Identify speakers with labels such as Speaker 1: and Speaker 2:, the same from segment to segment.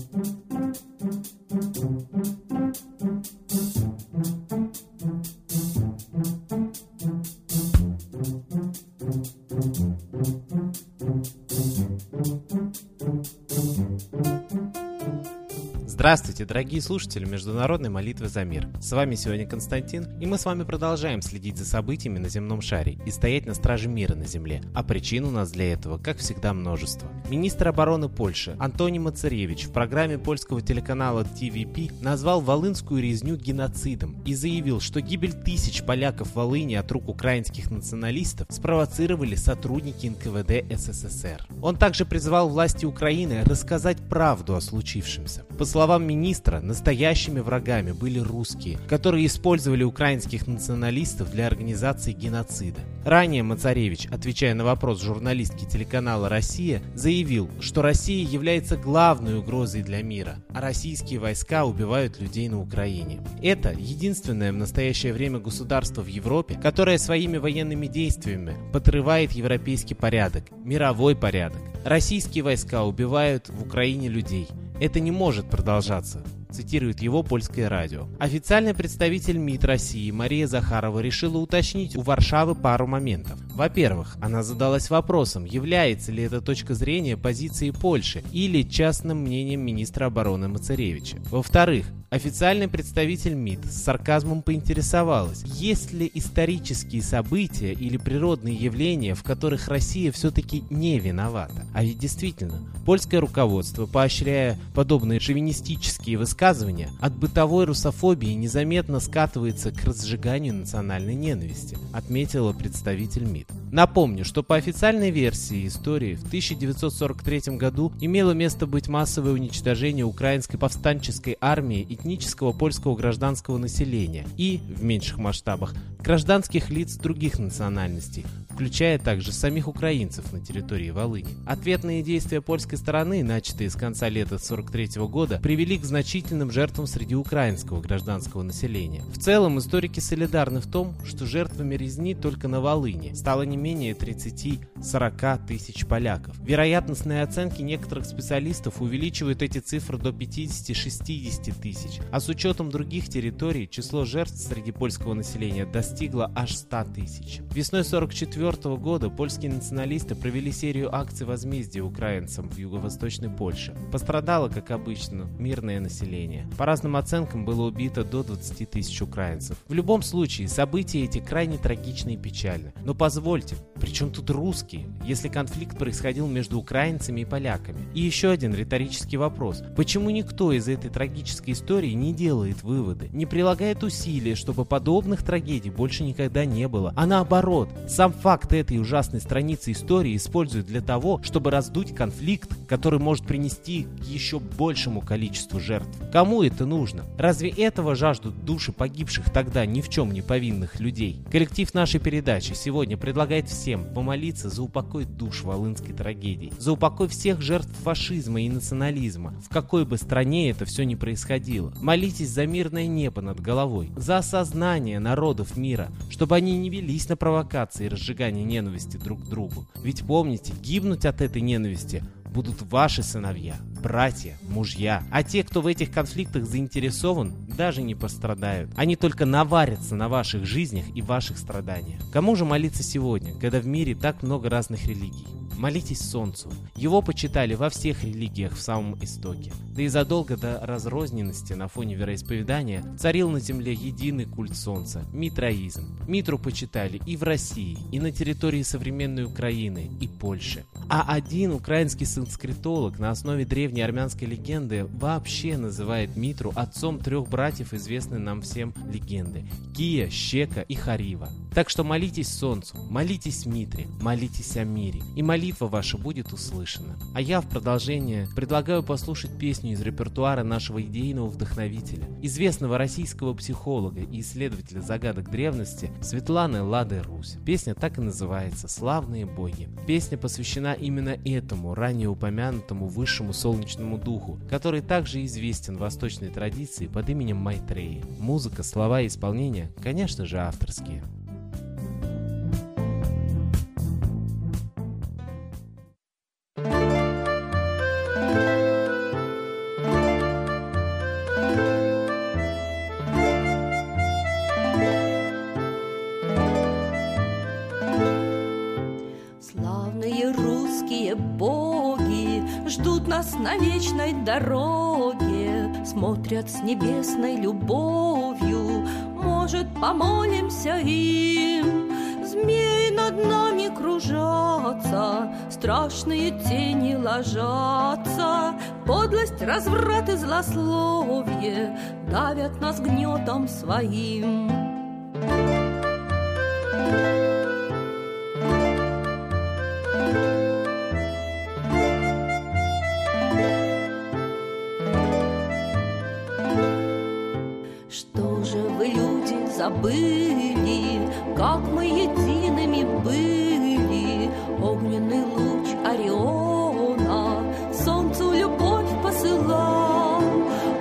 Speaker 1: Mm-hmm. Здравствуйте, дорогие слушатели Международной молитвы за мир. С вами сегодня Константин, и мы с вами продолжаем следить за событиями на земном шаре и стоять на страже мира на земле. А причин у нас для этого, как всегда, множество. Министр обороны Польши Антони Мацаревич в программе польского телеканала TVP назвал волынскую резню геноцидом и заявил, что гибель тысяч поляков в Волыни от рук украинских националистов спровоцировали сотрудники НКВД СССР. Он также призвал власти Украины рассказать правду о случившемся. По словам словам министра, настоящими врагами были русские, которые использовали украинских националистов для организации геноцида. Ранее Мацаревич, отвечая на вопрос журналистки телеканала «Россия», заявил, что Россия является главной угрозой для мира, а российские войска убивают людей на Украине. Это единственное в настоящее время государство в Европе, которое своими военными действиями подрывает европейский порядок, мировой порядок. Российские войска убивают в Украине людей. Это не может продолжаться цитирует его польское радио. Официальный представитель МИД России Мария Захарова решила уточнить у Варшавы пару моментов. Во-первых, она задалась вопросом, является ли эта точка зрения позицией Польши или частным мнением министра обороны Мацаревича. Во-вторых, Официальный представитель МИД с сарказмом поинтересовалась, есть ли исторические события или природные явления, в которых Россия все-таки не виновата. А ведь действительно, польское руководство, поощряя подобные шовинистические высказывания, от бытовой русофобии незаметно скатывается к разжиганию национальной ненависти, отметила представитель МИД. Напомню, что по официальной версии истории в 1943 году имело место быть массовое уничтожение украинской повстанческой армии этнического польского гражданского населения и, в меньших масштабах, гражданских лиц других национальностей, включая также самих украинцев на территории Волыни. Ответные действия польской стороны, начатые с конца лета 1943 года, привели к значительным жертвам среди украинского гражданского населения. В целом, историки солидарны в том, что жертвами резни только на Волыни стало не менее 30-40 тысяч поляков. Вероятностные оценки некоторых специалистов увеличивают эти цифры до 50-60 тысяч, а с учетом других территорий число жертв среди польского населения достигло аж 100 тысяч. Весной 1944 года польские националисты провели серию акций возмездия украинцам в юго-восточной Польше. Пострадало, как обычно, мирное население. По разным оценкам было убито до 20 тысяч украинцев. В любом случае, события эти крайне трагичны и печальны. Но позвольте Скажите, при чем тут русские, если конфликт происходил между украинцами и поляками? И еще один риторический вопрос. Почему никто из этой трагической истории не делает выводы, не прилагает усилия, чтобы подобных трагедий больше никогда не было? А наоборот, сам факт этой ужасной страницы истории используют для того, чтобы раздуть конфликт, который может принести к еще большему количеству жертв. Кому это нужно? Разве этого жаждут души погибших тогда ни в чем не повинных людей? Коллектив нашей передачи сегодня предлагает всем помолиться за упокой душ волынской трагедии, за упокой всех жертв фашизма и национализма, в какой бы стране это все ни происходило. Молитесь за мирное небо над головой, за осознание народов мира, чтобы они не велись на провокации и разжигание ненависти друг к другу. Ведь помните, гибнуть от этой ненависти будут ваши сыновья, братья, мужья. А те, кто в этих конфликтах заинтересован, даже не пострадают. Они только наварятся на ваших жизнях и ваших страданиях. Кому же молиться сегодня, когда в мире так много разных религий? Молитесь Солнцу. Его почитали во всех религиях в самом истоке. Да и задолго до разрозненности на фоне вероисповедания царил на земле единый культ Солнца – митроизм. Митру почитали и в России, и на территории современной Украины, и Польши. А один украинский санскритолог на основе древней армянской легенды вообще называет Митру отцом трех братьев, известной нам всем легенды – Кия, Щека и Харива. Так что молитесь Солнцу, молитесь Митре, молитесь о мире, и молитва ваша будет услышана. А я в продолжение предлагаю послушать песню из репертуара нашего идейного вдохновителя, известного российского психолога и исследователя загадок древности Светланы Лады Русь. Песня так и называется «Славные боги». Песня посвящена именно этому, ранее упомянутому высшему солнечному духу, который также известен в восточной традиции под именем Майтреи. Музыка, слова и исполнение, конечно же, авторские.
Speaker 2: Нас на вечной дороге, Смотрят с небесной любовью, Может, помолимся им. Змеи над нами кружатся, Страшные тени ложатся, Подлость, разврат и злословие Давят нас гнетом своим. Забыли, как мы едиными были. Огненный луч Ориона солнцу любовь посылал.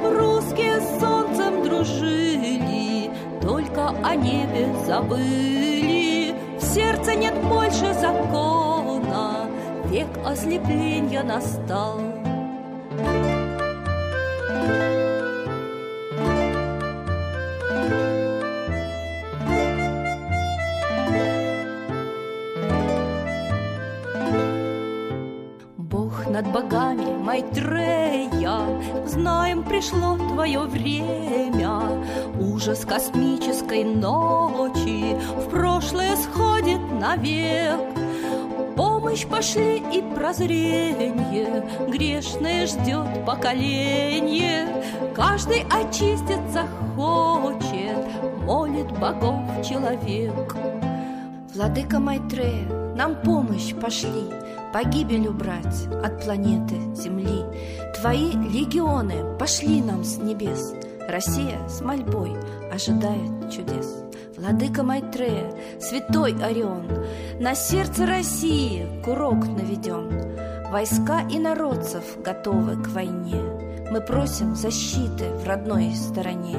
Speaker 2: Русские с солнцем дружили, только о небе забыли. В сердце нет больше закона, век ослепления настал. Над богами Майтрея Знаем, пришло твое время Ужас космической ночи. В прошлое сходит навек. Помощь пошли и прозрение. Грешное ждет поколение. Каждый очиститься хочет Молит богов человек.
Speaker 3: Владыка Майтрея, нам помощь пошли погибель убрать от планеты Земли. Твои легионы пошли нам с небес. Россия с мольбой ожидает чудес. Владыка Майтрея, святой Орион, На сердце России курок наведен. Войска и народцев готовы к войне. Мы просим защиты в родной стороне.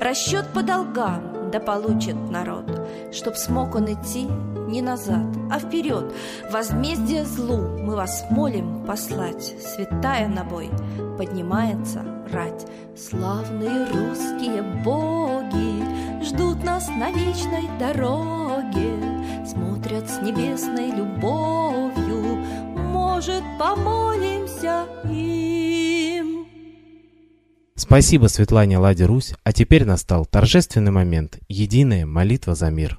Speaker 3: Расчет по долгам да получит народ, Чтоб смог он идти не назад, а вперед. Возмездие злу мы вас молим послать. Святая на бой поднимается рать. Славные русские боги ждут нас на вечной дороге. Смотрят с небесной любовью, может, помолимся им.
Speaker 1: Спасибо Светлане Ладе Русь, а теперь настал торжественный момент – единая молитва за мир.